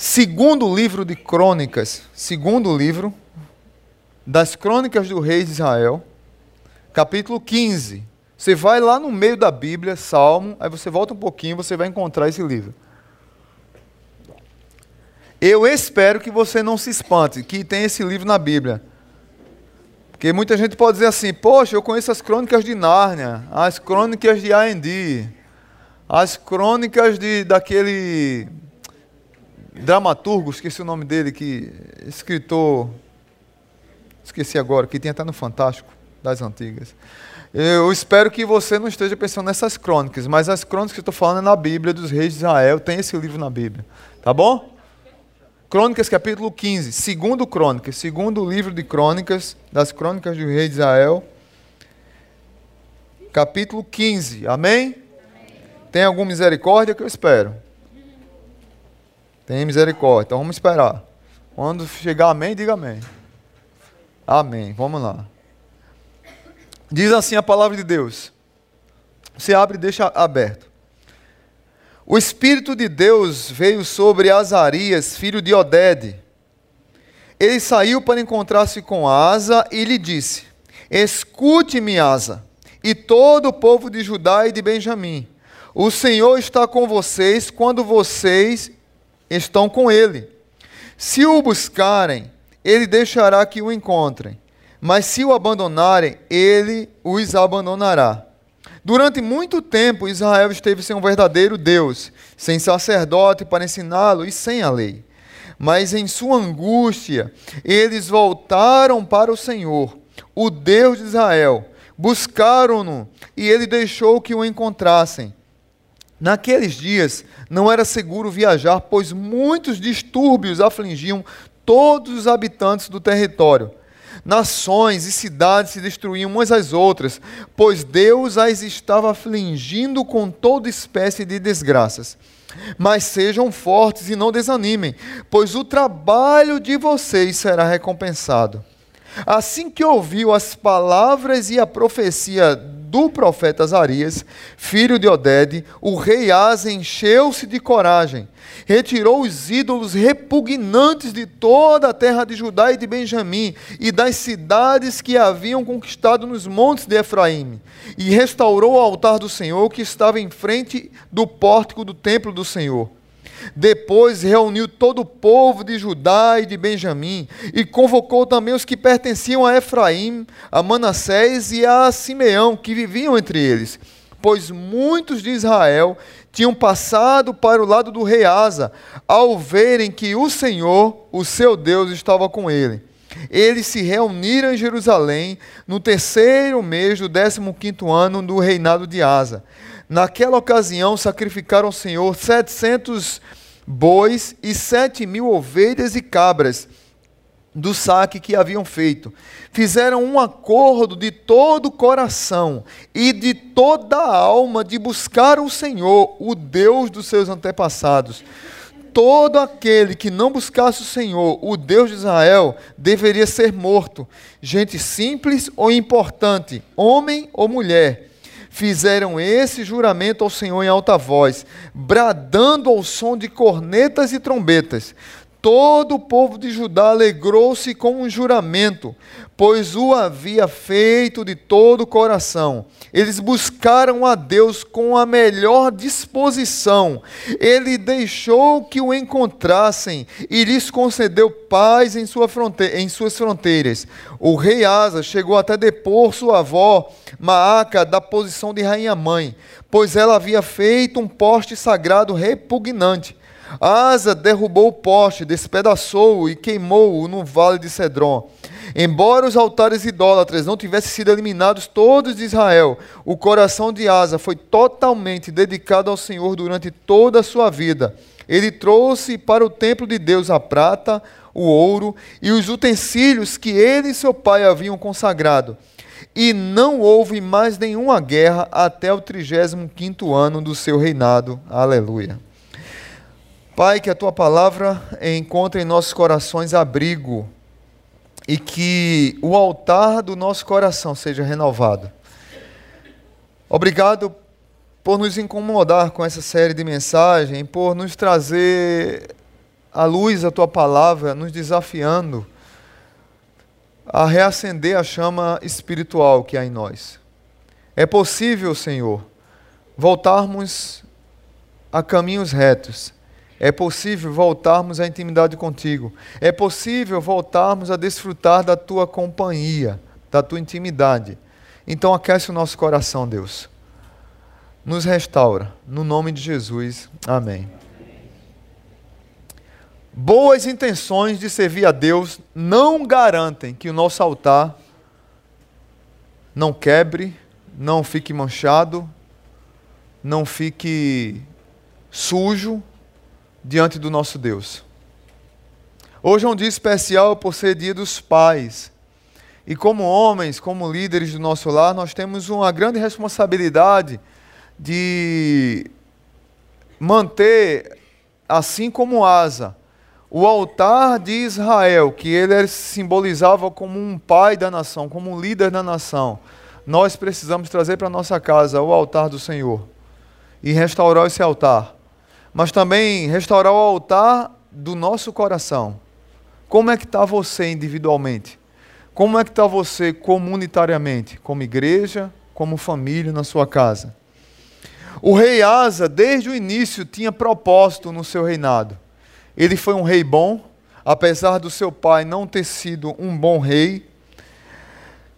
segundo livro de Crônicas, segundo livro das Crônicas do Rei de Israel, capítulo 15. Você vai lá no meio da Bíblia, Salmo, aí você volta um pouquinho, você vai encontrar esse livro. Eu espero que você não se espante que tem esse livro na Bíblia. Porque muita gente pode dizer assim: Poxa, eu conheço as crônicas de Nárnia, as crônicas de A&D, as crônicas de, daquele dramaturgo, esqueci o nome dele, que escritor, esqueci agora, que tem até no Fantástico das Antigas. Eu espero que você não esteja pensando nessas crônicas, mas as crônicas que eu estou falando é na Bíblia dos reis de Israel, tem esse livro na Bíblia. Tá bom? Crônicas capítulo 15, segundo Crônicas, segundo livro de Crônicas, das Crônicas do Rei de Israel, capítulo 15, amém? amém? Tem alguma misericórdia que eu espero? Tem misericórdia, então vamos esperar. Quando chegar amém, diga amém. Amém, vamos lá. Diz assim a palavra de Deus. Você abre e deixa aberto. O Espírito de Deus veio sobre Azarias, filho de Odede. Ele saiu para encontrar-se com Asa e lhe disse: Escute-me, Asa, e todo o povo de Judá e de Benjamim. O Senhor está com vocês quando vocês estão com ele. Se o buscarem, ele deixará que o encontrem. Mas se o abandonarem, ele os abandonará. Durante muito tempo, Israel esteve sem um verdadeiro Deus, sem sacerdote para ensiná-lo e sem a lei. Mas em sua angústia, eles voltaram para o Senhor, o Deus de Israel, buscaram-no e ele deixou que o encontrassem. Naqueles dias não era seguro viajar, pois muitos distúrbios afligiam todos os habitantes do território. Nações e cidades se destruíam umas às outras, pois Deus as estava afligindo com toda espécie de desgraças. Mas sejam fortes e não desanimem, pois o trabalho de vocês será recompensado. Assim que ouviu as palavras e a profecia do profeta Azarias, filho de Odede, o rei Asa encheu-se de coragem, retirou os ídolos repugnantes de toda a terra de Judá e de Benjamim e das cidades que haviam conquistado nos montes de Efraim, e restaurou o altar do Senhor que estava em frente do pórtico do templo do Senhor depois reuniu todo o povo de Judá e de Benjamim e convocou também os que pertenciam a Efraim, a Manassés e a Simeão, que viviam entre eles, pois muitos de Israel tinham passado para o lado do rei Asa, ao verem que o Senhor, o seu Deus, estava com ele. Eles se reuniram em Jerusalém no terceiro mês do décimo quinto ano do reinado de Asa. Naquela ocasião, sacrificaram ao Senhor setecentos bois e sete mil ovelhas e cabras do saque que haviam feito. Fizeram um acordo de todo o coração e de toda a alma de buscar o Senhor, o Deus dos seus antepassados. Todo aquele que não buscasse o Senhor, o Deus de Israel, deveria ser morto, gente simples ou importante, homem ou mulher fizeram esse juramento ao Senhor em alta voz, bradando ao som de cornetas e trombetas. Todo o povo de Judá alegrou-se com um juramento, pois o havia feito de todo o coração. Eles buscaram a Deus com a melhor disposição. Ele deixou que o encontrassem e lhes concedeu paz em, sua fronte em suas fronteiras. O rei Asa chegou até depor sua avó, Maaca, da posição de rainha-mãe, pois ela havia feito um poste sagrado repugnante. Asa derrubou o poste, despedaçou-o e queimou-o no vale de Cedron. Embora os altares idólatras não tivessem sido eliminados todos de Israel, o coração de Asa foi totalmente dedicado ao Senhor durante toda a sua vida. Ele trouxe para o templo de Deus a prata, o ouro e os utensílios que ele e seu pai haviam consagrado. E não houve mais nenhuma guerra até o 35º ano do seu reinado. Aleluia. Pai, que a tua palavra encontre em nossos corações abrigo e que o altar do nosso coração seja renovado. Obrigado por nos incomodar com essa série de mensagens, por nos trazer à luz a tua palavra, nos desafiando a reacender a chama espiritual que há em nós. É possível, Senhor, voltarmos a caminhos retos. É possível voltarmos à intimidade contigo. É possível voltarmos a desfrutar da tua companhia, da tua intimidade. Então aquece o nosso coração, Deus. Nos restaura. No nome de Jesus. Amém. Boas intenções de servir a Deus não garantem que o nosso altar não quebre, não fique manchado, não fique sujo diante do nosso Deus. Hoje é um dia especial por ser dia dos pais. E como homens, como líderes do nosso lar, nós temos uma grande responsabilidade de manter, assim como Asa, o altar de Israel, que ele simbolizava como um pai da nação, como um líder da nação. Nós precisamos trazer para nossa casa o altar do Senhor e restaurar esse altar, mas também restaurar o altar do nosso coração. Como é que está você individualmente? Como é que está você comunitariamente, como igreja, como família na sua casa? O rei Asa, desde o início, tinha propósito no seu reinado. Ele foi um rei bom, apesar do seu pai não ter sido um bom rei.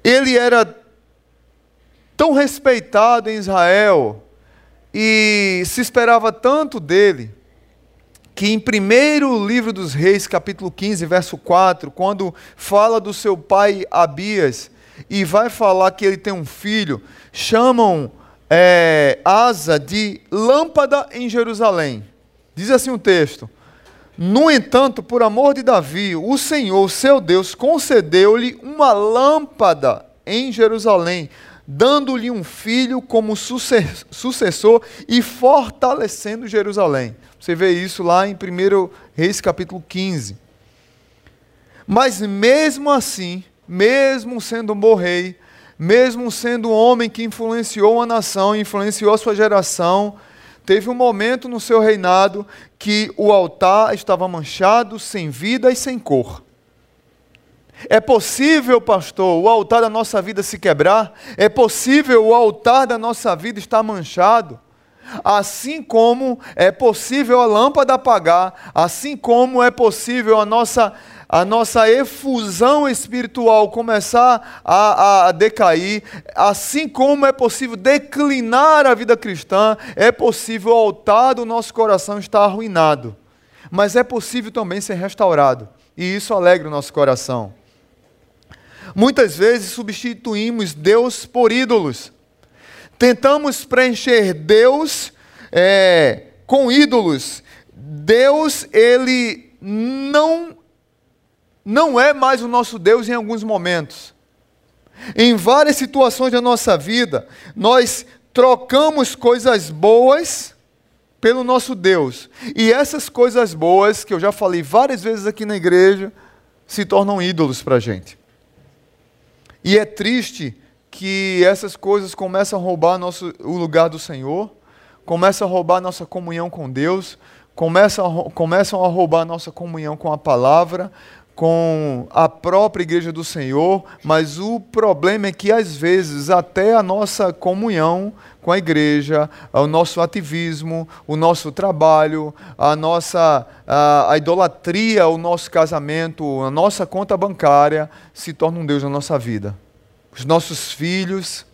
Ele era tão respeitado em Israel e se esperava tanto dele, que em primeiro livro dos reis, capítulo 15, verso 4, quando fala do seu pai Abias, e vai falar que ele tem um filho, chamam é, Asa de lâmpada em Jerusalém. Diz assim o texto. No entanto, por amor de Davi, o Senhor, seu Deus, concedeu-lhe uma lâmpada em Jerusalém, dando-lhe um filho como sucessor e fortalecendo Jerusalém. Você vê isso lá em 1 Reis capítulo 15. Mas mesmo assim, mesmo sendo um bom rei, mesmo sendo um homem que influenciou a nação, influenciou a sua geração, teve um momento no seu reinado que o altar estava manchado, sem vida e sem cor. É possível, pastor, o altar da nossa vida se quebrar? É possível o altar da nossa vida estar manchado? Assim como é possível a lâmpada apagar, assim como é possível a nossa, a nossa efusão espiritual começar a, a decair, assim como é possível declinar a vida cristã, é possível o altar do nosso coração estar arruinado. Mas é possível também ser restaurado, e isso alegra o nosso coração. Muitas vezes substituímos Deus por ídolos. Tentamos preencher Deus é, com ídolos. Deus, ele não, não é mais o nosso Deus em alguns momentos. Em várias situações da nossa vida, nós trocamos coisas boas pelo nosso Deus. E essas coisas boas, que eu já falei várias vezes aqui na igreja, se tornam ídolos para a gente. E é triste que essas coisas começam a roubar nosso, o lugar do Senhor, começam a roubar nossa comunhão com Deus, começam a, começam a roubar nossa comunhão com a palavra, com a própria igreja do Senhor, mas o problema é que às vezes até a nossa comunhão com a igreja, o nosso ativismo, o nosso trabalho, a nossa a, a idolatria, o nosso casamento, a nossa conta bancária se torna um Deus na nossa vida. Os nossos filhos.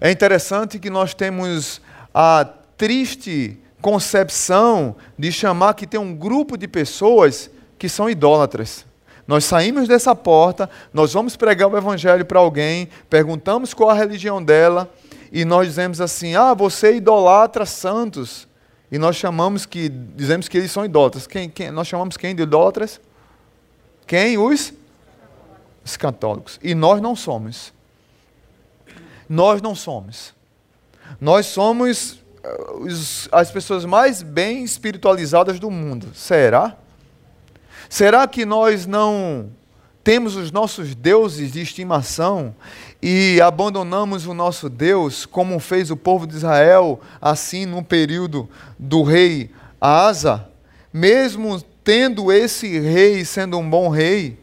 É interessante que nós temos a triste concepção de chamar que tem um grupo de pessoas que são idólatras. Nós saímos dessa porta, nós vamos pregar o evangelho para alguém, perguntamos qual a religião dela e nós dizemos assim: "Ah, você idolatra santos". E nós chamamos que dizemos que eles são idólatras. Quem, quem nós chamamos quem de idólatras? Quem os os católicos. E nós não somos. Nós não somos. Nós somos os, as pessoas mais bem espiritualizadas do mundo. Será? Será que nós não temos os nossos deuses de estimação e abandonamos o nosso Deus, como fez o povo de Israel, assim no período do rei Asa? mesmo tendo esse rei sendo um bom rei?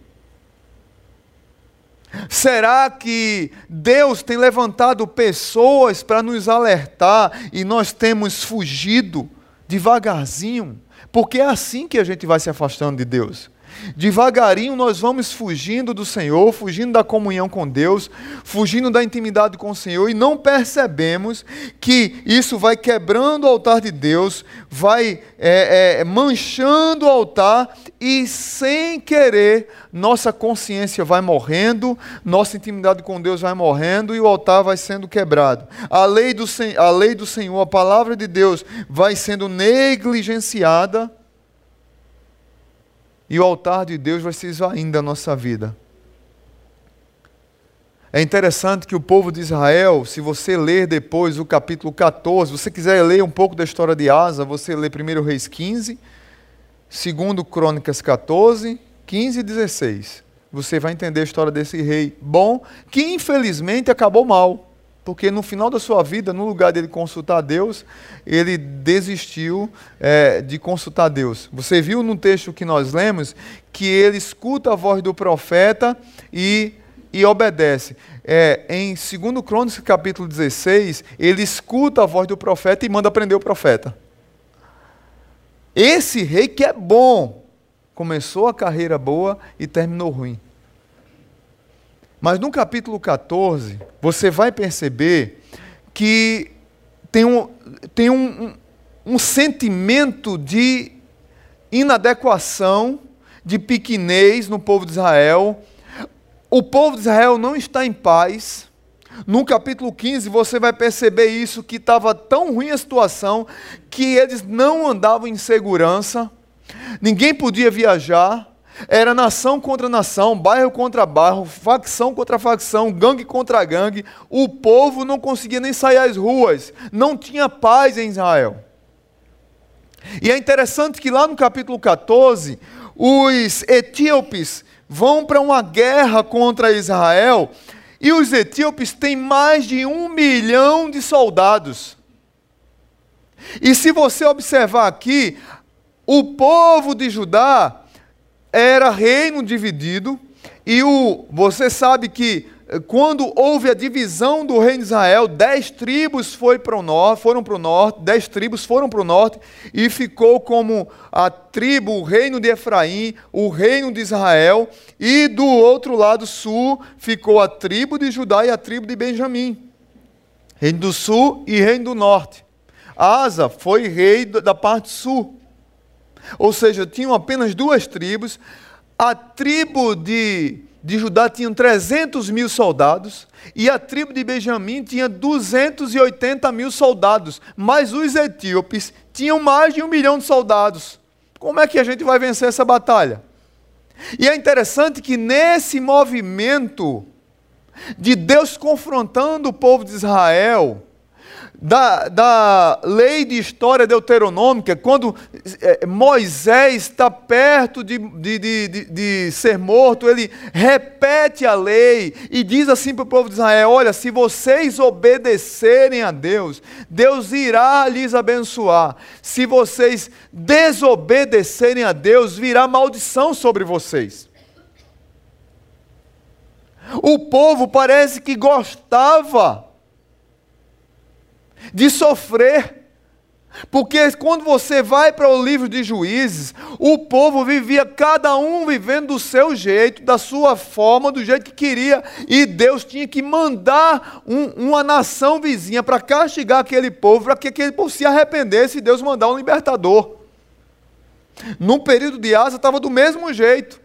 Será que Deus tem levantado pessoas para nos alertar e nós temos fugido devagarzinho? Porque é assim que a gente vai se afastando de Deus. Devagarinho nós vamos fugindo do Senhor, fugindo da comunhão com Deus, fugindo da intimidade com o Senhor e não percebemos que isso vai quebrando o altar de Deus, vai é, é, manchando o altar e sem querer nossa consciência vai morrendo, nossa intimidade com Deus vai morrendo e o altar vai sendo quebrado. A lei do, a lei do Senhor, a palavra de Deus vai sendo negligenciada e o altar de Deus vai se esvaindo da nossa vida. É interessante que o povo de Israel, se você ler depois o capítulo 14, se você quiser ler um pouco da história de Asa, você lê 1 Reis 15, 2 Crônicas 14, 15 e 16. Você vai entender a história desse rei bom, que infelizmente acabou mal. Porque no final da sua vida, no lugar dele consultar Deus, ele desistiu é, de consultar Deus. Você viu no texto que nós lemos que ele escuta a voz do profeta e, e obedece. É, em 2 Crônicas capítulo 16, ele escuta a voz do profeta e manda prender o profeta. Esse rei que é bom, começou a carreira boa e terminou ruim. Mas no capítulo 14, você vai perceber que tem um, tem um, um, sentimento de inadequação, de pequenez no povo de Israel. O povo de Israel não está em paz. No capítulo 15, você vai perceber isso, que estava tão ruim a situação, que eles não andavam em segurança, ninguém podia viajar, era nação contra nação, bairro contra bairro, facção contra facção, gangue contra gangue. O povo não conseguia nem sair às ruas. Não tinha paz em Israel. E é interessante que lá no capítulo 14, os etíopes vão para uma guerra contra Israel. E os etíopes têm mais de um milhão de soldados. E se você observar aqui, o povo de Judá era reino dividido, e o, você sabe que eh, quando houve a divisão do reino de Israel, dez tribos foi para o norte, foram para o norte, dez tribos foram para o norte, e ficou como a tribo, o reino de Efraim, o reino de Israel, e do outro lado sul ficou a tribo de Judá e a tribo de Benjamim. Reino do sul e reino do norte. Asa foi rei da parte sul. Ou seja, tinham apenas duas tribos. A tribo de, de Judá tinha 300 mil soldados e a tribo de Benjamim tinha 280 mil soldados. Mas os etíopes tinham mais de um milhão de soldados. Como é que a gente vai vencer essa batalha? E é interessante que nesse movimento de Deus confrontando o povo de Israel, da, da lei de história deuteronômica, quando é, Moisés está perto de, de, de, de, ser morto, ele repete a lei e diz assim para o povo de Israel: Olha, se vocês obedecerem a Deus, Deus irá lhes abençoar. Se vocês desobedecerem a Deus, virá maldição sobre vocês. O povo parece que gostava de sofrer. Porque quando você vai para o livro de juízes, o povo vivia cada um vivendo do seu jeito, da sua forma, do jeito que queria, e Deus tinha que mandar um, uma nação vizinha para castigar aquele povo, para que aquele povo se arrependesse e Deus mandar um libertador. No período de Asa estava do mesmo jeito,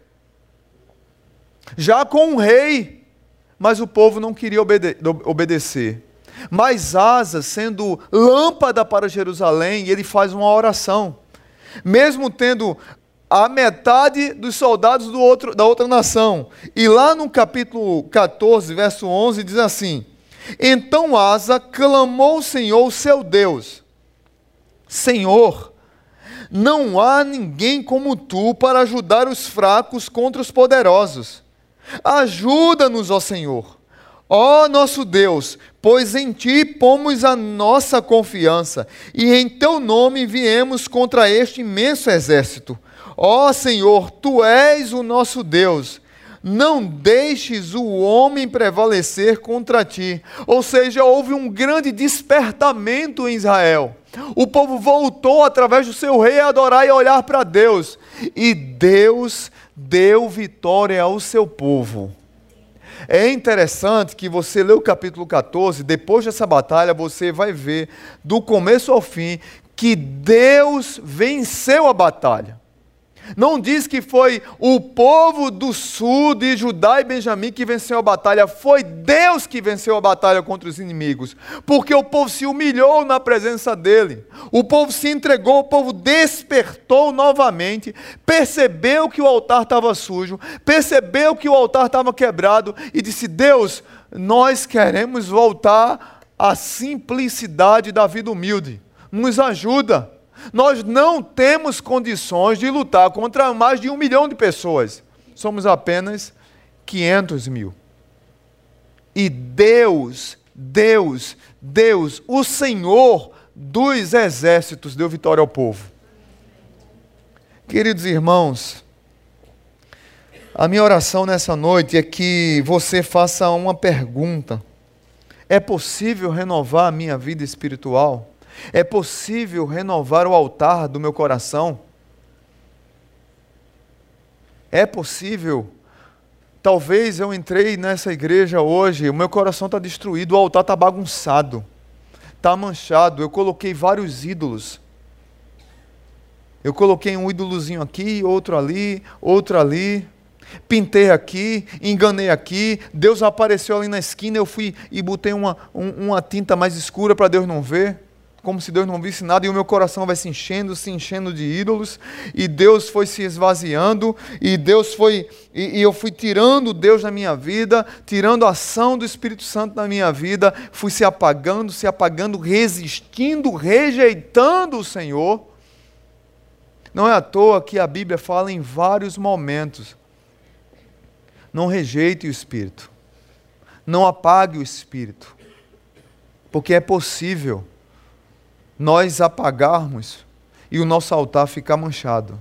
já com um rei, mas o povo não queria obede obedecer. Mas Asa, sendo lâmpada para Jerusalém, ele faz uma oração. Mesmo tendo a metade dos soldados do outro, da outra nação. E lá no capítulo 14, verso 11, diz assim: Então Asa clamou ao Senhor, seu Deus: Senhor, não há ninguém como tu para ajudar os fracos contra os poderosos. Ajuda-nos, ó Senhor Ó nosso Deus, pois em ti pomos a nossa confiança, e em teu nome viemos contra este imenso exército. Ó Senhor, tu és o nosso Deus. Não deixes o homem prevalecer contra ti. Ou seja, houve um grande despertamento em Israel. O povo voltou através do seu rei a adorar e olhar para Deus. E Deus deu vitória ao seu povo. É interessante que você lê o capítulo 14, depois dessa batalha, você vai ver, do começo ao fim, que Deus venceu a batalha. Não diz que foi o povo do sul de Judá e Benjamim que venceu a batalha, foi Deus que venceu a batalha contra os inimigos, porque o povo se humilhou na presença dele, o povo se entregou, o povo despertou novamente, percebeu que o altar estava sujo, percebeu que o altar estava quebrado e disse: Deus, nós queremos voltar à simplicidade da vida humilde, nos ajuda. Nós não temos condições de lutar contra mais de um milhão de pessoas. Somos apenas 500 mil. E Deus, Deus, Deus, o Senhor dos exércitos, deu vitória ao povo. Queridos irmãos, a minha oração nessa noite é que você faça uma pergunta: é possível renovar a minha vida espiritual? É possível renovar o altar do meu coração? É possível. Talvez eu entrei nessa igreja hoje, o meu coração está destruído, o altar está bagunçado, está manchado. Eu coloquei vários ídolos. Eu coloquei um ídolozinho aqui, outro ali, outro ali. Pintei aqui, enganei aqui, Deus apareceu ali na esquina, eu fui e botei uma, um, uma tinta mais escura para Deus não ver como se Deus não visse nada, e o meu coração vai se enchendo, se enchendo de ídolos, e Deus foi se esvaziando, e Deus foi, e, e, eu fui tirando Deus da minha vida, tirando a ação do Espírito Santo na minha vida, fui se apagando, se apagando, resistindo, rejeitando o Senhor. Não é à toa que a Bíblia fala em vários momentos. Não rejeite o Espírito. Não apague o Espírito. Porque é possível nós apagarmos e o nosso altar ficar manchado.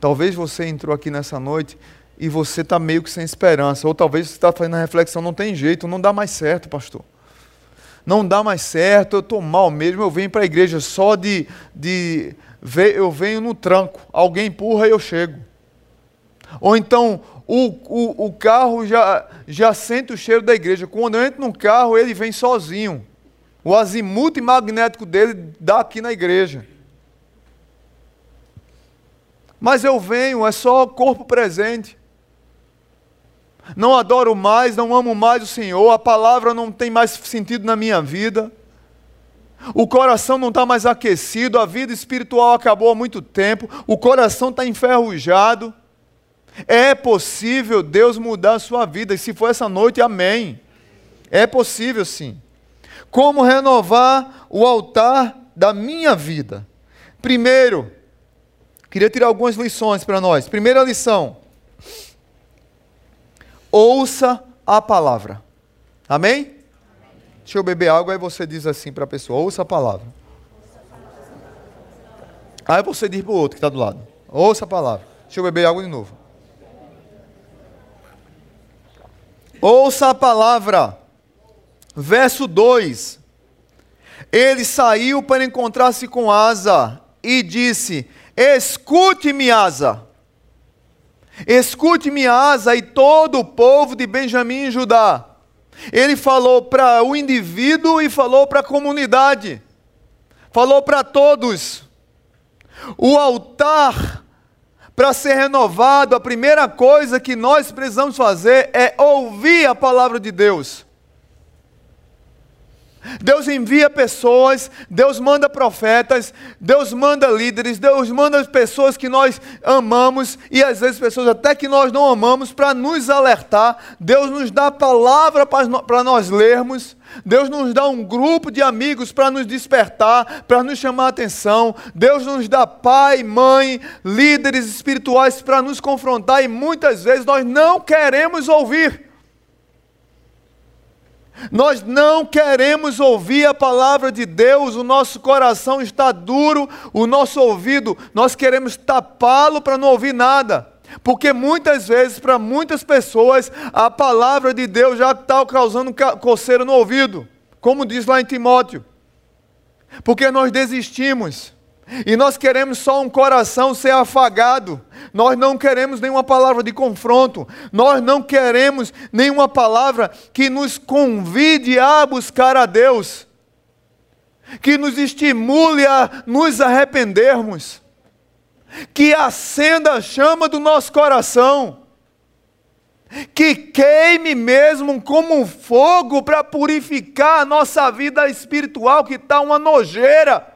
Talvez você entrou aqui nessa noite e você está meio que sem esperança, ou talvez você está fazendo a reflexão, não tem jeito, não dá mais certo, pastor. Não dá mais certo, eu estou mal mesmo, eu venho para a igreja só de, de eu venho no tranco, alguém empurra e eu chego. Ou então o, o, o carro já, já sente o cheiro da igreja. Quando eu entro no carro, ele vem sozinho. O azimuth magnético dele dá aqui na igreja. Mas eu venho, é só corpo presente. Não adoro mais, não amo mais o Senhor, a palavra não tem mais sentido na minha vida. O coração não está mais aquecido, a vida espiritual acabou há muito tempo, o coração está enferrujado. É possível Deus mudar a sua vida, e se for essa noite, amém. É possível sim. Como renovar o altar da minha vida? Primeiro, queria tirar algumas lições para nós. Primeira lição: ouça a palavra. Amém? Deixa eu beber água, aí você diz assim para a pessoa: ouça a palavra. Aí você diz para o outro que está do lado: ouça a palavra. Deixa eu beber água de novo. Ouça a palavra. Verso 2: Ele saiu para encontrar-se com Asa e disse: Escute-me, Asa. Escute-me, Asa, e todo o povo de Benjamim e Judá. Ele falou para o indivíduo e falou para a comunidade. Falou para todos. O altar, para ser renovado, a primeira coisa que nós precisamos fazer é ouvir a palavra de Deus. Deus envia pessoas, Deus manda profetas, Deus manda líderes, Deus manda pessoas que nós amamos e às vezes pessoas até que nós não amamos para nos alertar. Deus nos dá palavra para nós lermos. Deus nos dá um grupo de amigos para nos despertar, para nos chamar a atenção. Deus nos dá pai, mãe, líderes espirituais para nos confrontar e muitas vezes nós não queremos ouvir. Nós não queremos ouvir a palavra de Deus, o nosso coração está duro, o nosso ouvido, nós queremos tapá-lo para não ouvir nada. Porque muitas vezes, para muitas pessoas, a palavra de Deus já está causando coceira no ouvido, como diz lá em Timóteo. Porque nós desistimos. E nós queremos só um coração ser afagado. Nós não queremos nenhuma palavra de confronto. Nós não queremos nenhuma palavra que nos convide a buscar a Deus. Que nos estimule a nos arrependermos. Que acenda a chama do nosso coração. Que queime mesmo como um fogo para purificar a nossa vida espiritual, que está uma nojeira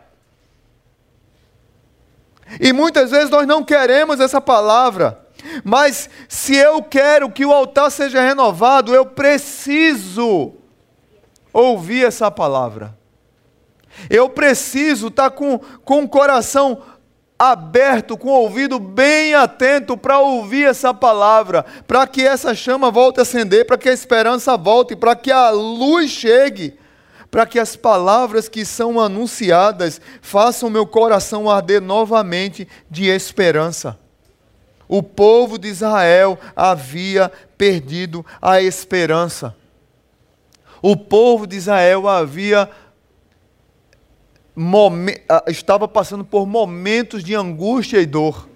e muitas vezes nós não queremos essa palavra. Mas se eu quero que o altar seja renovado, eu preciso ouvir essa palavra. Eu preciso estar com, com o coração aberto, com o ouvido bem atento para ouvir essa palavra, para que essa chama volte a acender, para que a esperança volte, para que a luz chegue para que as palavras que são anunciadas façam meu coração arder novamente de esperança. O povo de Israel havia perdido a esperança. O povo de Israel havia estava passando por momentos de angústia e dor.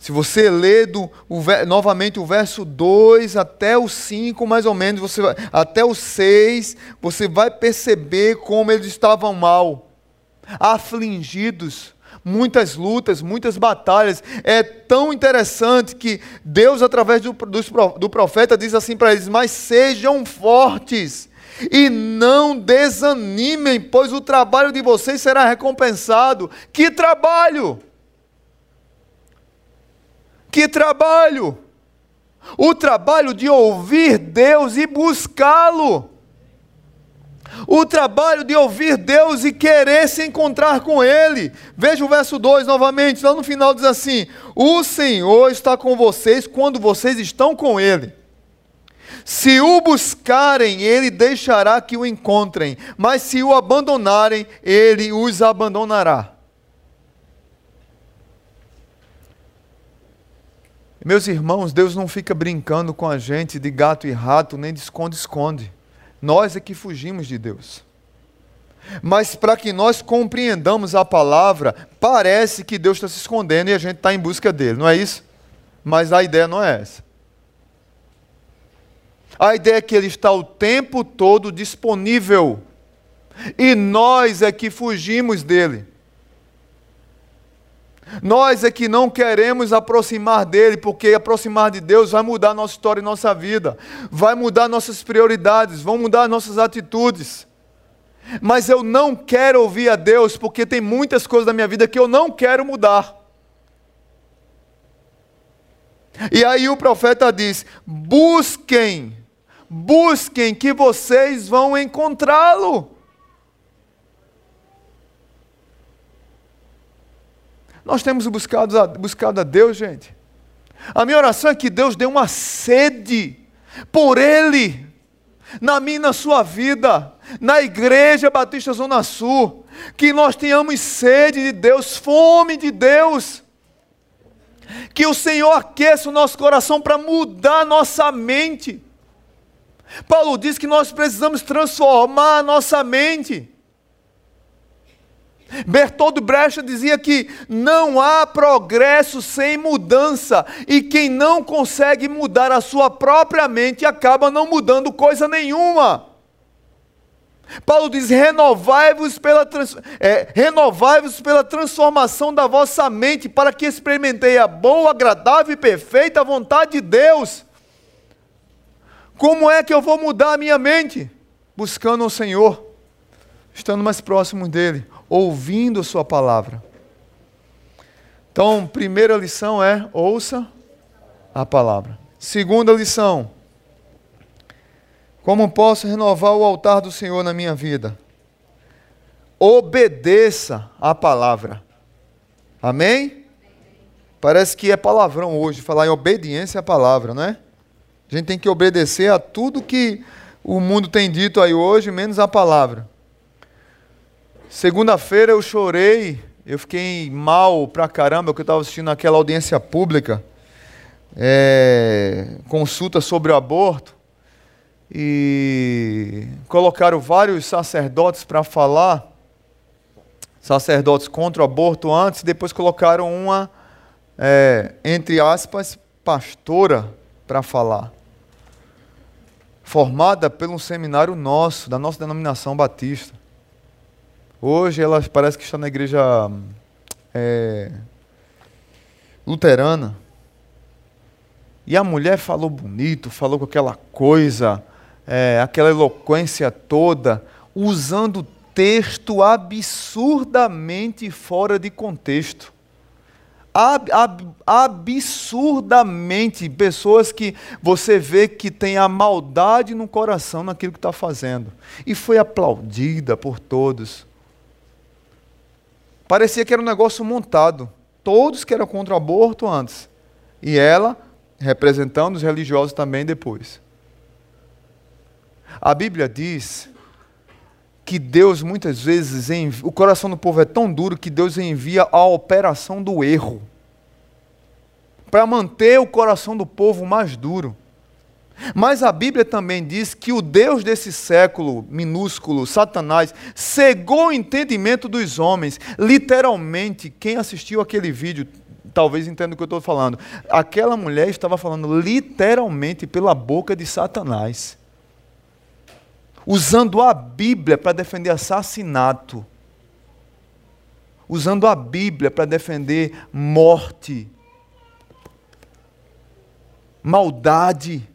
Se você ler do, o, novamente o verso 2 até o 5, mais ou menos, você até o 6, você vai perceber como eles estavam mal, afligidos, muitas lutas, muitas batalhas. É tão interessante que Deus, através do, do profeta, diz assim para eles: Mas sejam fortes e não desanimem, pois o trabalho de vocês será recompensado. Que trabalho! Que trabalho! O trabalho de ouvir Deus e buscá-lo. O trabalho de ouvir Deus e querer se encontrar com Ele. Veja o verso 2 novamente, lá no final diz assim: O Senhor está com vocês quando vocês estão com Ele. Se o buscarem, Ele deixará que o encontrem, mas se o abandonarem, Ele os abandonará. Meus irmãos, Deus não fica brincando com a gente de gato e rato, nem de esconde-esconde. Nós é que fugimos de Deus. Mas para que nós compreendamos a palavra, parece que Deus está se escondendo e a gente está em busca dele, não é isso? Mas a ideia não é essa. A ideia é que ele está o tempo todo disponível. E nós é que fugimos dele. Nós é que não queremos aproximar dele, porque aproximar de Deus vai mudar nossa história e nossa vida, vai mudar nossas prioridades, vão mudar nossas atitudes. Mas eu não quero ouvir a Deus, porque tem muitas coisas da minha vida que eu não quero mudar. E aí o profeta diz: busquem, busquem que vocês vão encontrá-lo. Nós temos buscado a, buscado a Deus, gente. A minha oração é que Deus dê uma sede por Ele, na minha e na sua vida, na Igreja Batista Zona Sul, que nós tenhamos sede de Deus, fome de Deus, que o Senhor aqueça o nosso coração para mudar nossa mente. Paulo diz que nós precisamos transformar a nossa mente. Bertoldo Brecht dizia que não há progresso sem mudança, e quem não consegue mudar a sua própria mente acaba não mudando coisa nenhuma. Paulo diz: renovai-vos pela, é, renovai pela transformação da vossa mente, para que experimentei a boa, agradável e perfeita vontade de Deus. Como é que eu vou mudar a minha mente? Buscando o Senhor, estando mais próximo dEle ouvindo Sua palavra. Então, primeira lição é: ouça a palavra. Segunda lição: como posso renovar o altar do Senhor na minha vida? Obedeça a palavra. Amém? Parece que é palavrão hoje, falar em obediência à palavra, não é? A gente tem que obedecer a tudo que o mundo tem dito aí hoje, menos a palavra. Segunda-feira eu chorei, eu fiquei mal pra caramba, porque eu estava assistindo aquela audiência pública, é, consulta sobre o aborto, e colocaram vários sacerdotes para falar, sacerdotes contra o aborto antes, depois colocaram uma, é, entre aspas, pastora para falar formada por um seminário nosso, da nossa denominação batista. Hoje ela parece que está na igreja é, luterana. E a mulher falou bonito, falou com aquela coisa, é, aquela eloquência toda, usando texto absurdamente fora de contexto ab, ab, absurdamente pessoas que você vê que tem a maldade no coração naquilo que está fazendo. E foi aplaudida por todos. Parecia que era um negócio montado. Todos que eram contra o aborto antes. E ela representando os religiosos também depois. A Bíblia diz que Deus muitas vezes envia, o coração do povo é tão duro que Deus envia a operação do erro para manter o coração do povo mais duro. Mas a Bíblia também diz que o Deus desse século minúsculo, Satanás, cegou o entendimento dos homens. Literalmente, quem assistiu aquele vídeo talvez entenda o que eu estou falando. Aquela mulher estava falando literalmente pela boca de Satanás usando a Bíblia para defender assassinato, usando a Bíblia para defender morte, maldade.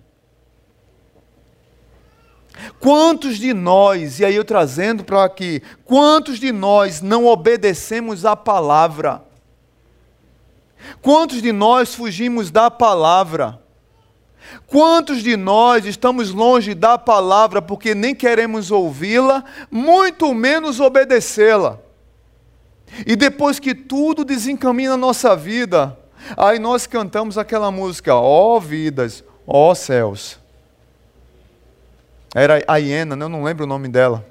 Quantos de nós, e aí eu trazendo para aqui, quantos de nós não obedecemos à palavra? Quantos de nós fugimos da palavra? Quantos de nós estamos longe da palavra porque nem queremos ouvi-la, muito menos obedecê-la? E depois que tudo desencaminha a nossa vida, aí nós cantamos aquela música, ó oh, vidas, ó oh, céus. Era a hiena, né? eu não lembro o nome dela.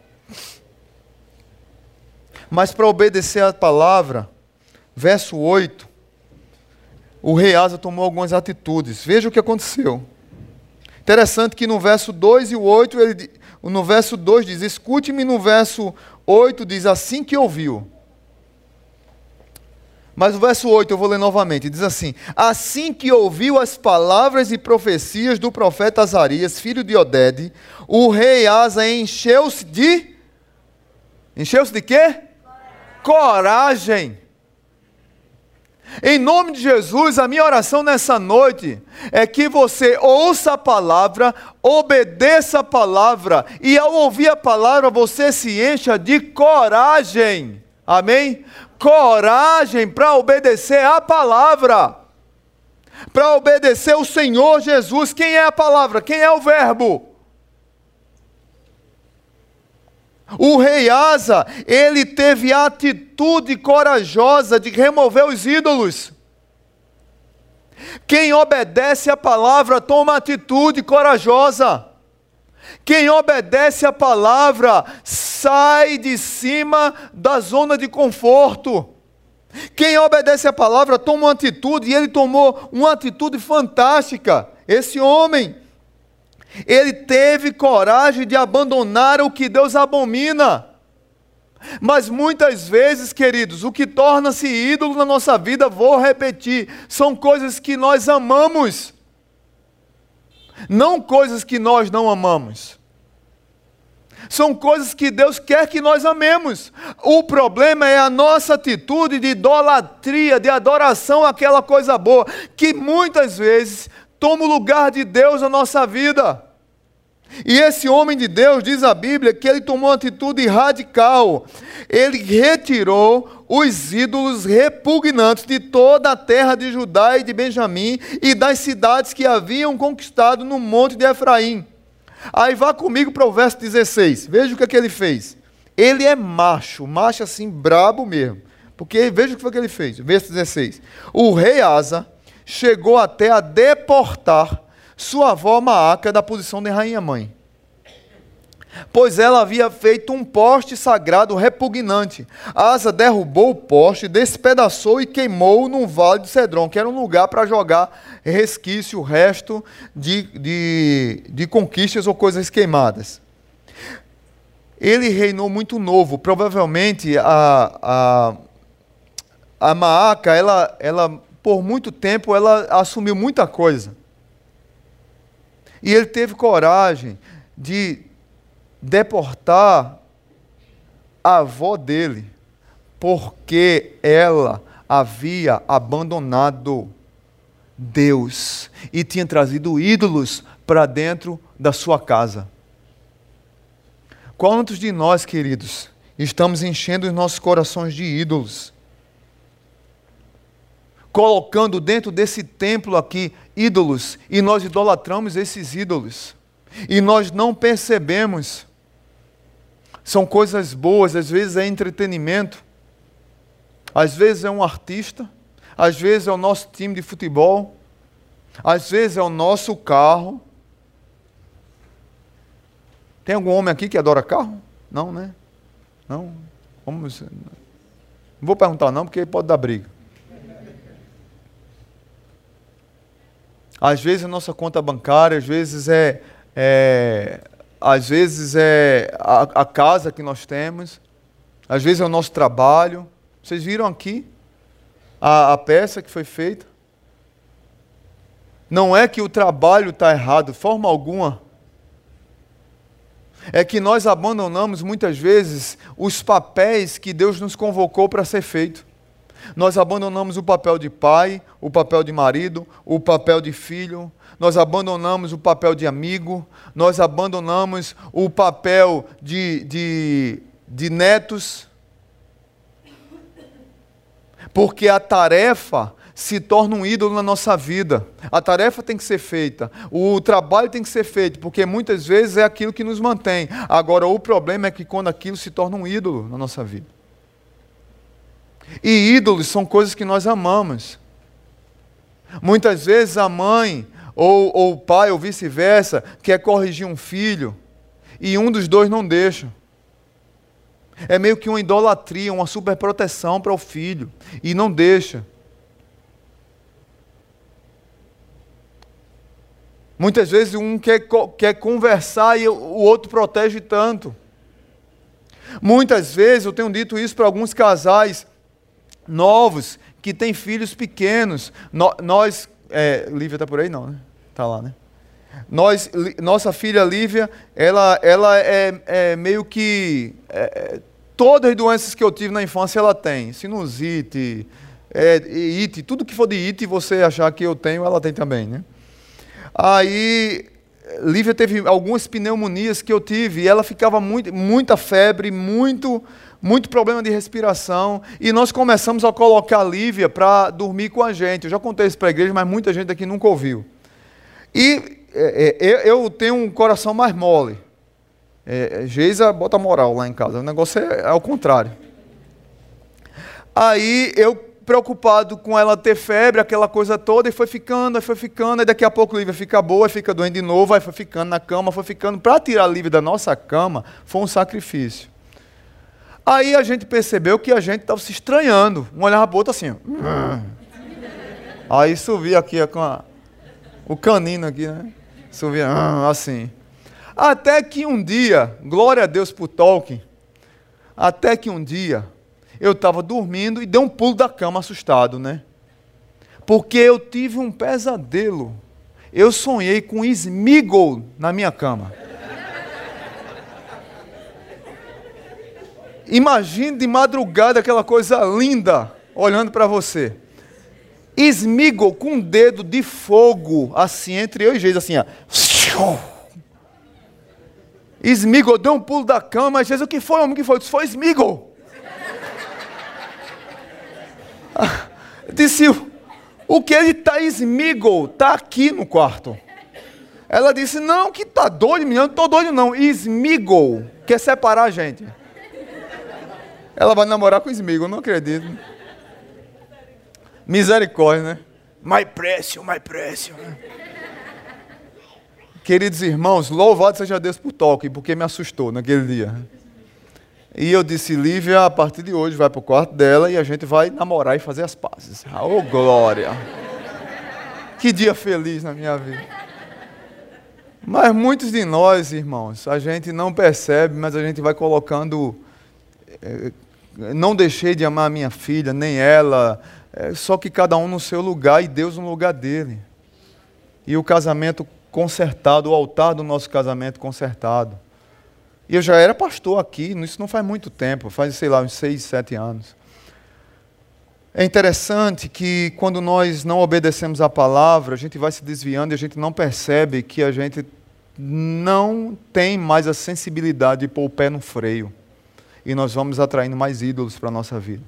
Mas para obedecer a palavra, verso 8, o rei Asa tomou algumas atitudes. Veja o que aconteceu. Interessante que no verso 2 e o 8, ele, no verso 2 diz: Escute-me, no verso 8 diz: Assim que ouviu. Mas o verso 8 eu vou ler novamente, diz assim: Assim que ouviu as palavras e profecias do profeta Azarias, filho de Oded, o rei Asa encheu-se de Encheu-se de quê? Coragem. Coragem. Em nome de Jesus, a minha oração nessa noite é que você ouça a palavra, obedeça a palavra, e ao ouvir a palavra você se encha de coragem. Amém? Coragem para obedecer a palavra. Para obedecer o Senhor Jesus. Quem é a palavra? Quem é o Verbo? O rei Asa, ele teve a atitude corajosa de remover os ídolos. Quem obedece a palavra toma atitude corajosa. Quem obedece a palavra sai de cima da zona de conforto. Quem obedece a palavra toma uma atitude, e ele tomou uma atitude fantástica. Esse homem, ele teve coragem de abandonar o que Deus abomina. Mas muitas vezes, queridos, o que torna-se ídolo na nossa vida, vou repetir, são coisas que nós amamos, não coisas que nós não amamos. São coisas que Deus quer que nós amemos. O problema é a nossa atitude de idolatria, de adoração àquela coisa boa, que muitas vezes toma o lugar de Deus na nossa vida. E esse homem de Deus, diz a Bíblia, que ele tomou uma atitude radical. Ele retirou os ídolos repugnantes de toda a terra de Judá e de Benjamim e das cidades que haviam conquistado no monte de Efraim. Aí vá comigo para o verso 16. Veja o que, é que ele fez. Ele é macho, macho assim, brabo mesmo. Porque veja o que foi que ele fez. Verso 16. O rei Asa chegou até a deportar sua avó Maaca da posição de rainha mãe. Pois ela havia feito um poste sagrado repugnante. Asa derrubou o poste, despedaçou e queimou no vale de Cedron, que era um lugar para jogar resquício, resto de, de, de conquistas ou coisas queimadas. Ele reinou muito novo, provavelmente a, a, a Maaca, ela, ela, por muito tempo, ela assumiu muita coisa. E ele teve coragem de deportar a avó dele, porque ela havia abandonado Deus e tinha trazido ídolos para dentro da sua casa. Quantos de nós, queridos, estamos enchendo os nossos corações de ídolos? Colocando dentro desse templo aqui ídolos e nós idolatramos esses ídolos e nós não percebemos são coisas boas, às vezes é entretenimento, às vezes é um artista, às vezes é o nosso time de futebol, às vezes é o nosso carro. Tem algum homem aqui que adora carro? Não, né? Não. Vamos. Não vou perguntar não, porque pode dar briga. Às vezes é nossa conta bancária, às vezes é, é às vezes é a, a, casa que nós temos, às vezes é o nosso trabalho. Vocês viram aqui a, a peça que foi feita? Não é que o trabalho está errado, de forma alguma. É que nós abandonamos muitas vezes os papéis que Deus nos convocou para ser feito. Nós abandonamos o papel de pai, o papel de marido, o papel de filho, nós abandonamos o papel de amigo, nós abandonamos o papel de, de, de netos, porque a tarefa se torna um ídolo na nossa vida. A tarefa tem que ser feita, o trabalho tem que ser feito, porque muitas vezes é aquilo que nos mantém. Agora, o problema é que quando aquilo se torna um ídolo na nossa vida. E ídolos são coisas que nós amamos. Muitas vezes a mãe ou, ou o pai, ou vice-versa, quer corrigir um filho e um dos dois não deixa. É meio que uma idolatria, uma superproteção para o filho e não deixa. Muitas vezes um quer, quer conversar e o outro protege tanto. Muitas vezes, eu tenho dito isso para alguns casais novos que têm filhos pequenos. Nós é, Lívia está por aí? Não, né? Está lá, né? Nós, nossa filha Lívia, ela, ela é, é meio que. É, é, todas as doenças que eu tive na infância ela tem. Sinusite, é, ite, tudo que for de ite você achar que eu tenho, ela tem também, né? Aí, Lívia teve algumas pneumonias que eu tive e ela ficava muito, muita febre, muito muito problema de respiração, e nós começamos a colocar a Lívia para dormir com a gente. Eu já contei isso para a igreja, mas muita gente aqui nunca ouviu. E é, é, eu tenho um coração mais mole. É, é, Geisa bota moral lá em casa, o negócio é, é ao contrário. Aí eu preocupado com ela ter febre, aquela coisa toda, e foi ficando, aí foi ficando, aí daqui a pouco a Lívia fica boa, fica doente de novo, aí foi ficando na cama, foi ficando. Para tirar a Lívia da nossa cama, foi um sacrifício. Aí a gente percebeu que a gente estava se estranhando. Um olhava para o outro assim. Ó. Aí subia aqui com a, o canino aqui, né? Subia assim. Até que um dia, glória a Deus por Tolkien, até que um dia eu estava dormindo e dei um pulo da cama assustado, né? Porque eu tive um pesadelo. Eu sonhei com Smigol na minha cama. Imagine de madrugada aquela coisa linda olhando para você. Esmigo com um dedo de fogo, assim, entre eu e Jesus, assim, ó. Esmigo deu um pulo da cama, mas Jesus, o que foi, homem? O que foi? Disse, foi Esmigo. Disse, o que ele está Esmigo? Está aqui no quarto. Ela disse, não, que tá doido, menino, não estou doido não. Esmigo quer separar a gente. Ela vai namorar com o Smigo, não acredito. Misericórdia, né? Mais précio, mais précio. Queridos irmãos, louvado seja Deus por toque, porque me assustou naquele dia. E eu disse, Lívia, a partir de hoje vai para o quarto dela e a gente vai namorar e fazer as pazes. Oh, glória! Que dia feliz na minha vida. Mas muitos de nós, irmãos, a gente não percebe, mas a gente vai colocando. Não deixei de amar minha filha, nem ela, eh, só que cada um no seu lugar e Deus no lugar dele. E o casamento consertado, o altar do nosso casamento consertado. E eu já era pastor aqui, isso não faz muito tempo, faz, sei lá, uns seis, sete anos. É interessante que quando nós não obedecemos a palavra, a gente vai se desviando e a gente não percebe que a gente não tem mais a sensibilidade de pôr o pé no freio. E nós vamos atraindo mais ídolos para a nossa vida.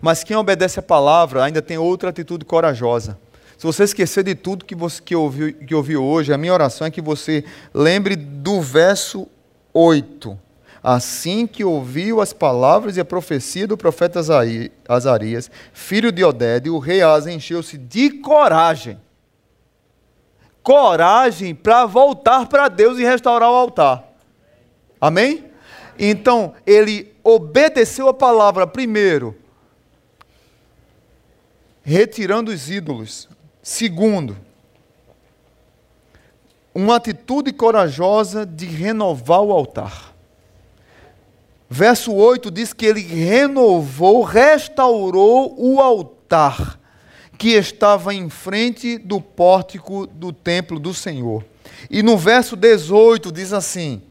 Mas quem obedece a palavra ainda tem outra atitude corajosa. Se você esquecer de tudo que você que ouviu, que ouviu hoje, a minha oração é que você lembre do verso 8. Assim que ouviu as palavras e a profecia do profeta Azarias, filho de Oded, o rei Asa encheu-se de coragem. Coragem para voltar para Deus e restaurar o altar. Amém? Então, ele obedeceu a palavra primeiro, retirando os ídolos. Segundo, uma atitude corajosa de renovar o altar. Verso 8 diz que ele renovou, restaurou o altar que estava em frente do pórtico do templo do Senhor. E no verso 18 diz assim: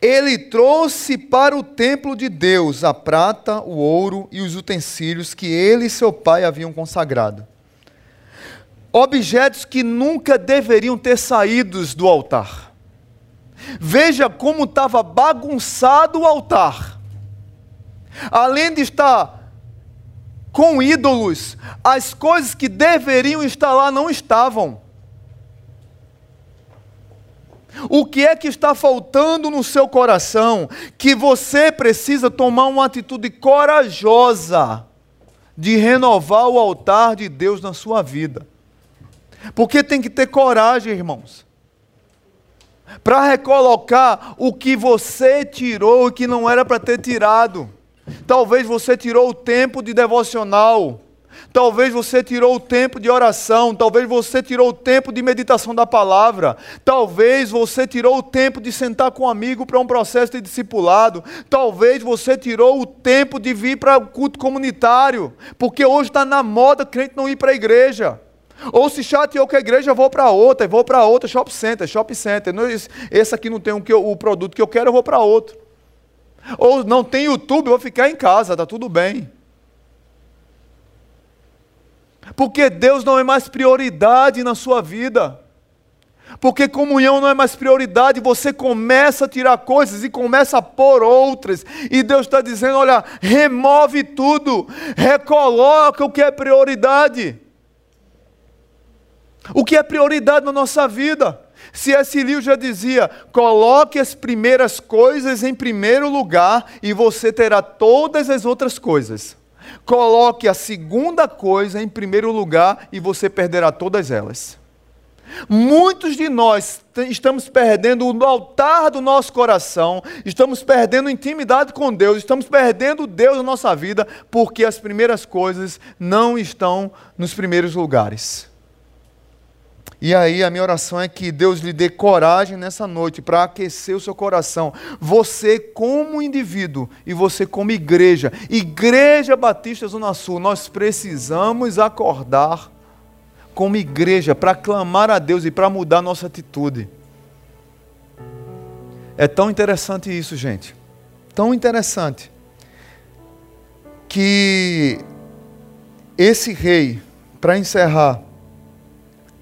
Ele trouxe para o templo de Deus a prata, o ouro e os utensílios que ele e seu pai haviam consagrado objetos que nunca deveriam ter saído do altar. Veja como estava bagunçado o altar. Além de estar com ídolos, as coisas que deveriam estar lá não estavam. O que é que está faltando no seu coração que você precisa tomar uma atitude corajosa de renovar o altar de Deus na sua vida? Porque tem que ter coragem, irmãos, para recolocar o que você tirou e que não era para ter tirado. Talvez você tirou o tempo de devocional. Talvez você tirou o tempo de oração, talvez você tirou o tempo de meditação da palavra, talvez você tirou o tempo de sentar com um amigo para um processo de discipulado, talvez você tirou o tempo de vir para o culto comunitário, porque hoje está na moda crente não ir para a igreja. Ou se chateou com a igreja, eu vou para outra, vou para outra, shopping center, shopping center. Esse aqui não tem o, que eu, o produto que eu quero, eu vou para outro. Ou não tem YouTube, eu vou ficar em casa, está tudo bem. Porque Deus não é mais prioridade na sua vida. Porque comunhão não é mais prioridade, você começa a tirar coisas e começa a pôr outras. E Deus está dizendo: olha, remove tudo, recoloca o que é prioridade. O que é prioridade na nossa vida? Se esse livro já dizia: coloque as primeiras coisas em primeiro lugar e você terá todas as outras coisas. Coloque a segunda coisa em primeiro lugar e você perderá todas elas. Muitos de nós estamos perdendo o altar do nosso coração, estamos perdendo intimidade com Deus, estamos perdendo Deus na nossa vida, porque as primeiras coisas não estão nos primeiros lugares. E aí a minha oração é que Deus lhe dê coragem nessa noite para aquecer o seu coração. Você como indivíduo e você como igreja, Igreja Batista Zona Sul, nós precisamos acordar como igreja para clamar a Deus e para mudar nossa atitude. É tão interessante isso, gente. Tão interessante que esse rei, para encerrar,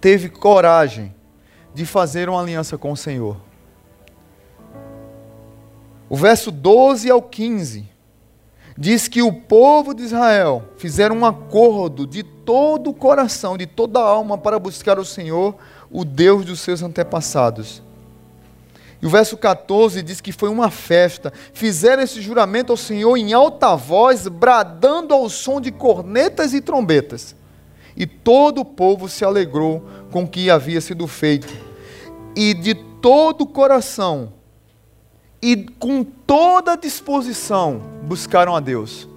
teve coragem de fazer uma aliança com o Senhor. O verso 12 ao 15 diz que o povo de Israel fizeram um acordo de todo o coração, de toda a alma para buscar o Senhor, o Deus dos seus antepassados. E o verso 14 diz que foi uma festa. Fizeram esse juramento ao Senhor em alta voz, bradando ao som de cornetas e trombetas. E todo o povo se alegrou com o que havia sido feito. E de todo o coração e com toda disposição buscaram a Deus.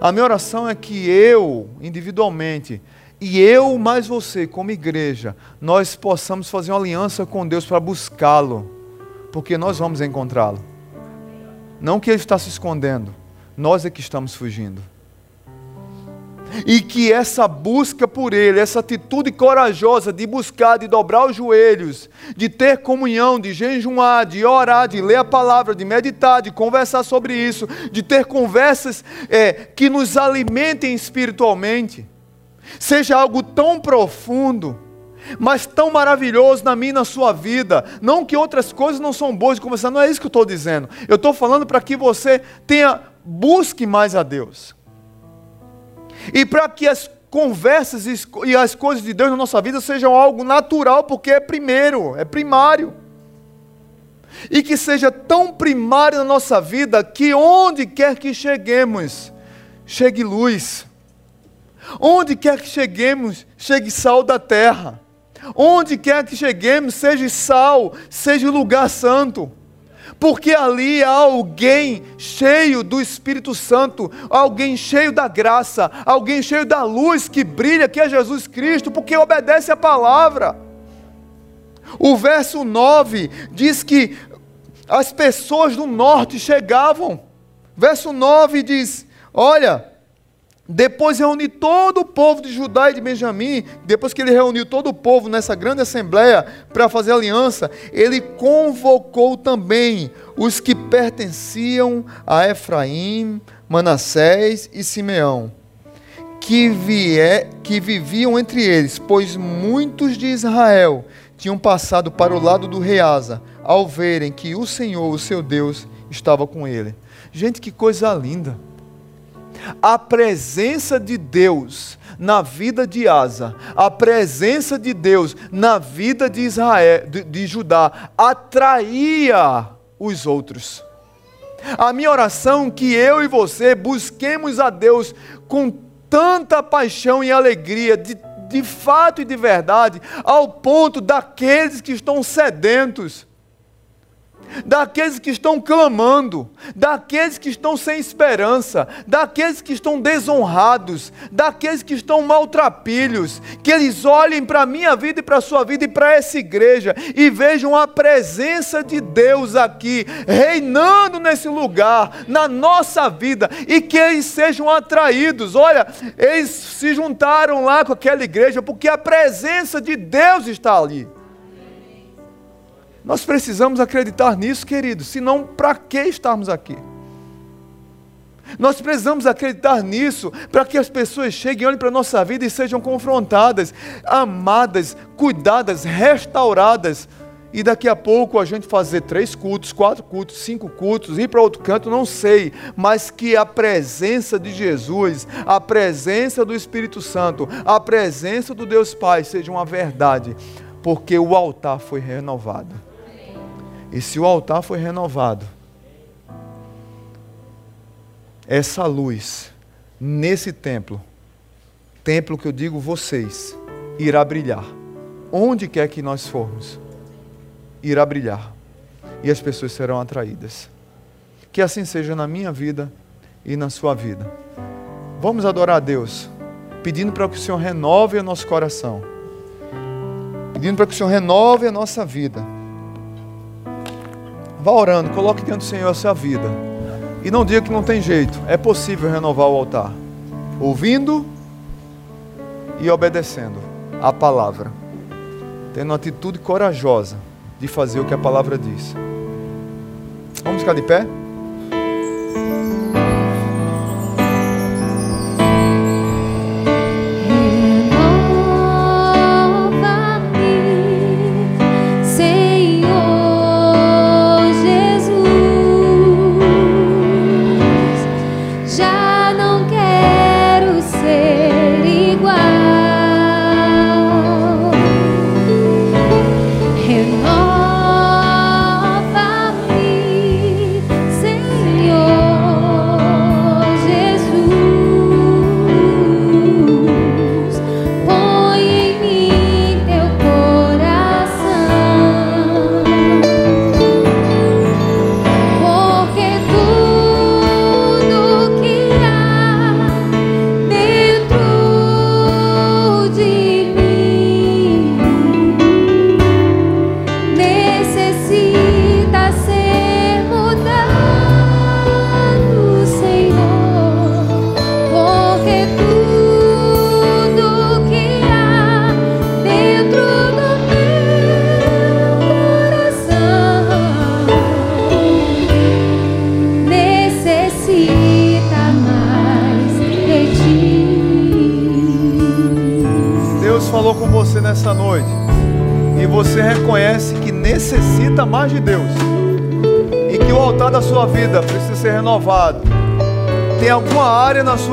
A minha oração é que eu, individualmente, e eu mais você, como igreja, nós possamos fazer uma aliança com Deus para buscá-lo, porque nós vamos encontrá-lo. Não que ele está se escondendo, nós é que estamos fugindo. E que essa busca por Ele, essa atitude corajosa de buscar, de dobrar os joelhos, de ter comunhão, de jejuar, de orar, de ler a palavra, de meditar, de conversar sobre isso, de ter conversas é, que nos alimentem espiritualmente, seja algo tão profundo, mas tão maravilhoso na minha e na sua vida. Não que outras coisas não são boas de conversar, não é isso que eu estou dizendo. Eu estou falando para que você tenha, busque mais a Deus. E para que as conversas e as coisas de Deus na nossa vida sejam algo natural, porque é primeiro, é primário. E que seja tão primário na nossa vida que onde quer que cheguemos, chegue luz. Onde quer que cheguemos, chegue sal da terra. Onde quer que cheguemos, seja sal, seja lugar santo porque ali há alguém cheio do Espírito Santo, alguém cheio da graça, alguém cheio da luz que brilha, que é Jesus Cristo, porque obedece a palavra. O verso 9 diz que as pessoas do norte chegavam. Verso 9 diz: Olha, depois reuni todo o povo de Judá e de Benjamim, depois que ele reuniu todo o povo nessa grande assembleia para fazer aliança, ele convocou também os que pertenciam a Efraim, Manassés e Simeão, que, que viviam entre eles, pois muitos de Israel tinham passado para o lado do rei Asa, ao verem que o Senhor, o seu Deus, estava com ele. Gente, que coisa linda! A presença de Deus na vida de Asa, a presença de Deus na vida de Israel, de, de Judá, atraía os outros. A minha oração é que eu e você busquemos a Deus com tanta paixão e alegria, de, de fato e de verdade, ao ponto daqueles que estão sedentos daqueles que estão clamando, daqueles que estão sem esperança, daqueles que estão desonrados, daqueles que estão maltrapilhos, que eles olhem para a minha vida e para a sua vida e para essa igreja e vejam a presença de Deus aqui, reinando nesse lugar, na nossa vida, e que eles sejam atraídos. Olha, eles se juntaram lá com aquela igreja porque a presença de Deus está ali. Nós precisamos acreditar nisso, queridos, senão para que estarmos aqui? Nós precisamos acreditar nisso para que as pessoas cheguem, olhem para a nossa vida e sejam confrontadas, amadas, cuidadas, restauradas. E daqui a pouco a gente fazer três cultos, quatro cultos, cinco cultos, ir para outro canto, não sei, mas que a presença de Jesus, a presença do Espírito Santo, a presença do Deus Pai seja uma verdade, porque o altar foi renovado. E se o altar foi renovado, essa luz nesse templo, templo que eu digo vocês, irá brilhar. Onde quer que nós formos, irá brilhar. E as pessoas serão atraídas. Que assim seja na minha vida e na sua vida. Vamos adorar a Deus, pedindo para que o Senhor renove o nosso coração, pedindo para que o Senhor renove a nossa vida Vá orando, coloque diante do Senhor a sua vida. E não diga que não tem jeito. É possível renovar o altar. Ouvindo e obedecendo a palavra. Tendo uma atitude corajosa de fazer o que a palavra diz. Vamos ficar de pé?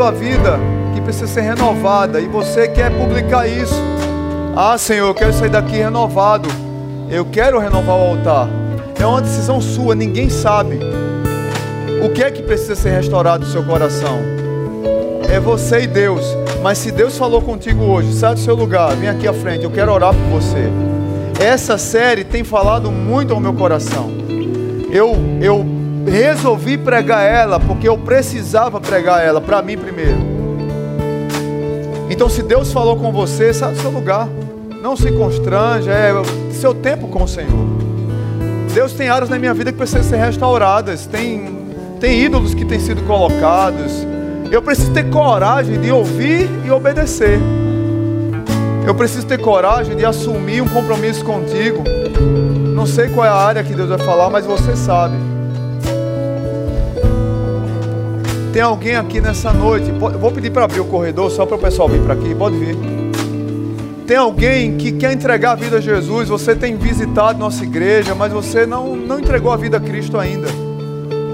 Sua vida que precisa ser renovada e você quer publicar isso. Ah, Senhor, eu quero sair daqui renovado. Eu quero renovar o altar. É uma decisão sua, ninguém sabe. O que é que precisa ser restaurado no seu coração? É você e Deus. Mas se Deus falou contigo hoje, sai do seu lugar, vem aqui à frente, eu quero orar por você. Essa série tem falado muito ao meu coração. Eu, eu resolvi pregar ela porque eu precisava pregar ela para mim primeiro. Então, se Deus falou com você, sai do seu lugar. Não se constranja, é seu tempo com o Senhor. Deus tem áreas na minha vida que precisam ser restauradas. Tem, tem ídolos que têm sido colocados. Eu preciso ter coragem de ouvir e obedecer. Eu preciso ter coragem de assumir um compromisso contigo. Não sei qual é a área que Deus vai falar, mas você sabe. Tem alguém aqui nessa noite? Vou pedir para abrir o corredor só para o pessoal vir para aqui. Pode vir. Tem alguém que quer entregar a vida a Jesus? Você tem visitado nossa igreja, mas você não, não entregou a vida a Cristo ainda.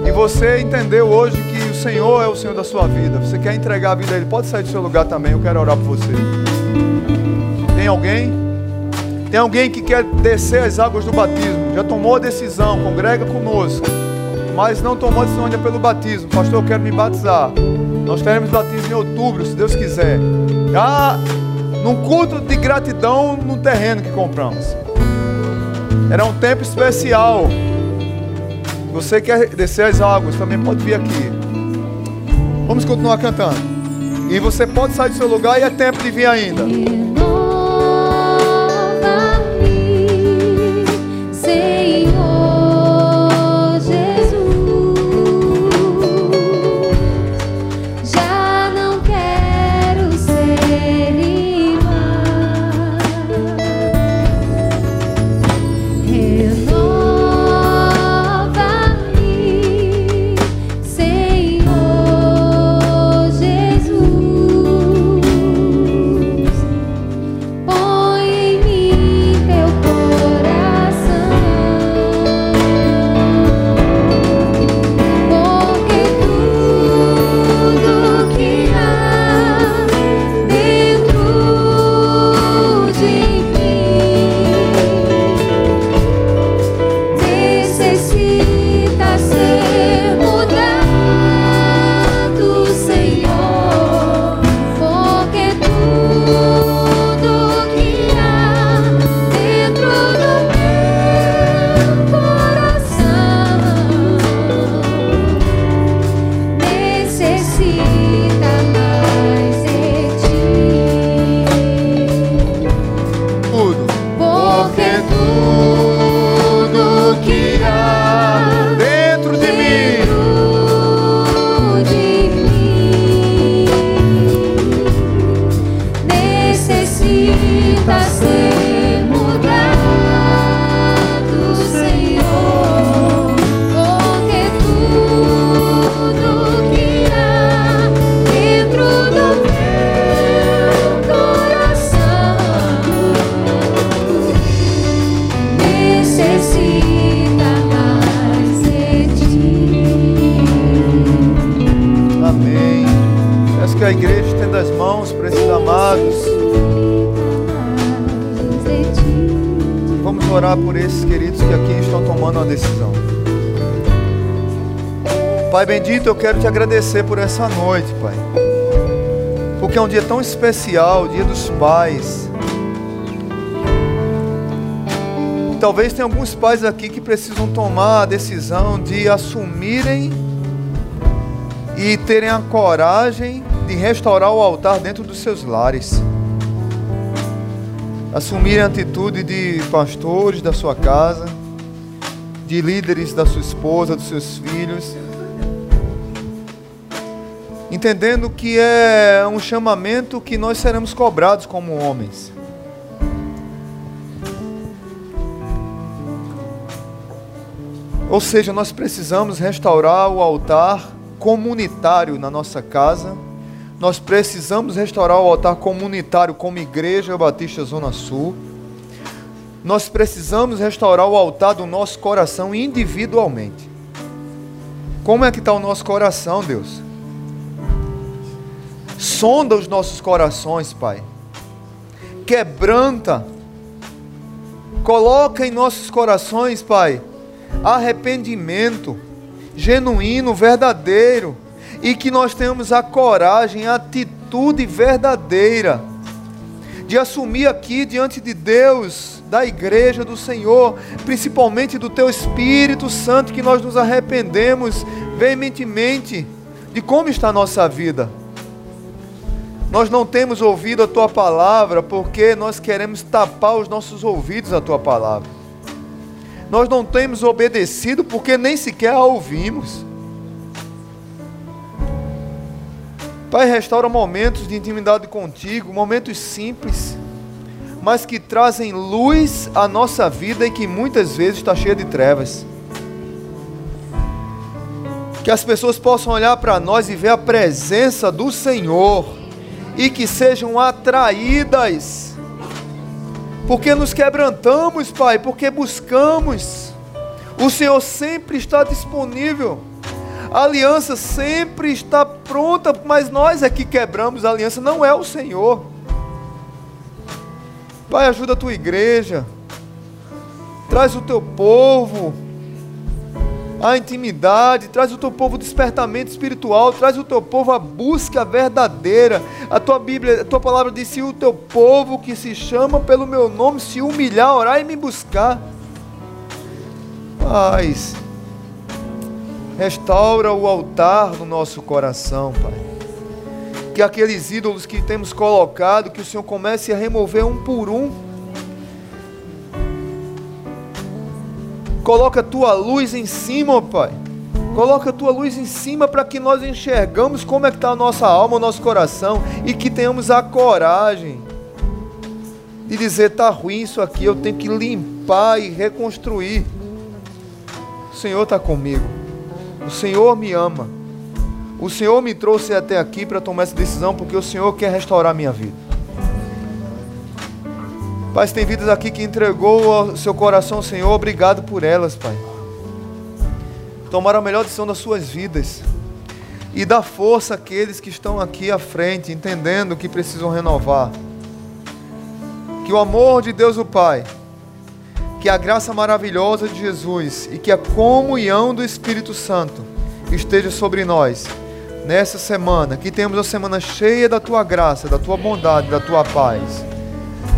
E você entendeu hoje que o Senhor é o Senhor da sua vida. Você quer entregar a vida a Ele? Pode sair do seu lugar também. Eu quero orar por você. Tem alguém? Tem alguém que quer descer as águas do batismo? Já tomou a decisão? Congrega conosco mas não tomou decisão ainda pelo batismo. Pastor, eu quero me batizar. Nós teremos batismo em outubro, se Deus quiser. Ah, num culto de gratidão no terreno que compramos. Era um tempo especial. Você quer descer as águas, também pode vir aqui. Vamos continuar cantando. E você pode sair do seu lugar e é tempo de vir ainda. Bendito, eu quero te agradecer por essa noite, Pai. Porque é um dia tão especial, dia dos pais. Talvez tenha alguns pais aqui que precisam tomar a decisão de assumirem e terem a coragem de restaurar o altar dentro dos seus lares. Assumirem a atitude de pastores da sua casa, de líderes da sua esposa, dos seus filhos entendendo que é um chamamento que nós seremos cobrados como homens. Ou seja, nós precisamos restaurar o altar comunitário na nossa casa, Nós precisamos restaurar o altar comunitário como Igreja Batista Zona Sul. Nós precisamos restaurar o altar do nosso coração individualmente. Como é que está o nosso coração, Deus? Sonda os nossos corações, Pai. Quebranta. Coloca em nossos corações, Pai, arrependimento genuíno, verdadeiro e que nós tenhamos a coragem, a atitude verdadeira de assumir aqui diante de Deus, da igreja do Senhor, principalmente do teu Espírito Santo, que nós nos arrependemos veementemente de como está a nossa vida. Nós não temos ouvido a tua palavra porque nós queremos tapar os nossos ouvidos à tua palavra. Nós não temos obedecido porque nem sequer a ouvimos. Pai, restaura momentos de intimidade contigo, momentos simples, mas que trazem luz à nossa vida e que muitas vezes está cheia de trevas. Que as pessoas possam olhar para nós e ver a presença do Senhor e que sejam atraídas, porque nos quebrantamos, Pai, porque buscamos. O Senhor sempre está disponível. A aliança sempre está pronta, mas nós é que quebramos a aliança, não é o Senhor. Pai, ajuda a tua igreja. Traz o teu povo a intimidade, traz o teu povo despertamento espiritual, traz o teu povo a busca verdadeira. A tua Bíblia, a tua palavra diz: se o teu povo que se chama pelo meu nome se humilhar, orar e me buscar. Paz. Restaura o altar no nosso coração, Pai. Que aqueles ídolos que temos colocado, que o Senhor comece a remover um por um. Coloca a tua luz em cima, Pai. Coloca a tua luz em cima para que nós enxergamos como é que está a nossa alma, o nosso coração e que tenhamos a coragem de dizer está ruim isso aqui, eu tenho que limpar e reconstruir. O Senhor está comigo. O Senhor me ama. O Senhor me trouxe até aqui para tomar essa decisão porque o Senhor quer restaurar minha vida. Pai, tem vidas aqui que entregou o seu coração ao Senhor, obrigado por elas, Pai. Tomaram a melhor decisão das suas vidas. E dá força àqueles que estão aqui à frente, entendendo que precisam renovar. Que o amor de Deus o Pai que a graça maravilhosa de Jesus e que a comunhão do Espírito Santo esteja sobre nós nessa semana, que temos uma semana cheia da tua graça, da tua bondade, da tua paz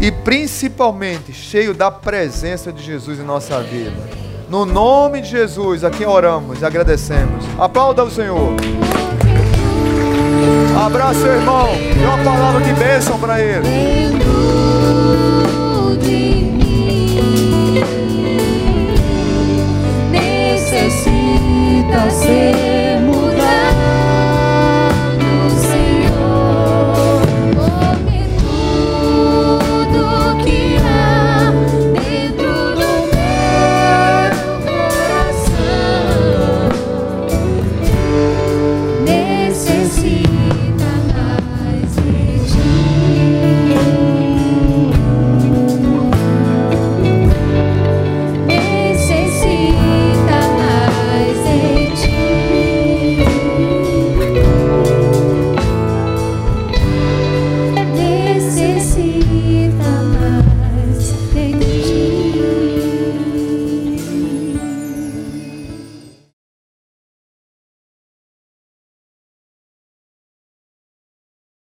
e principalmente cheio da presença de Jesus em nossa vida. No nome de Jesus, a quem oramos e agradecemos. Aplauda o Senhor. Abraça o irmão. Dê uma palavra de bênção para ele. necessita ser.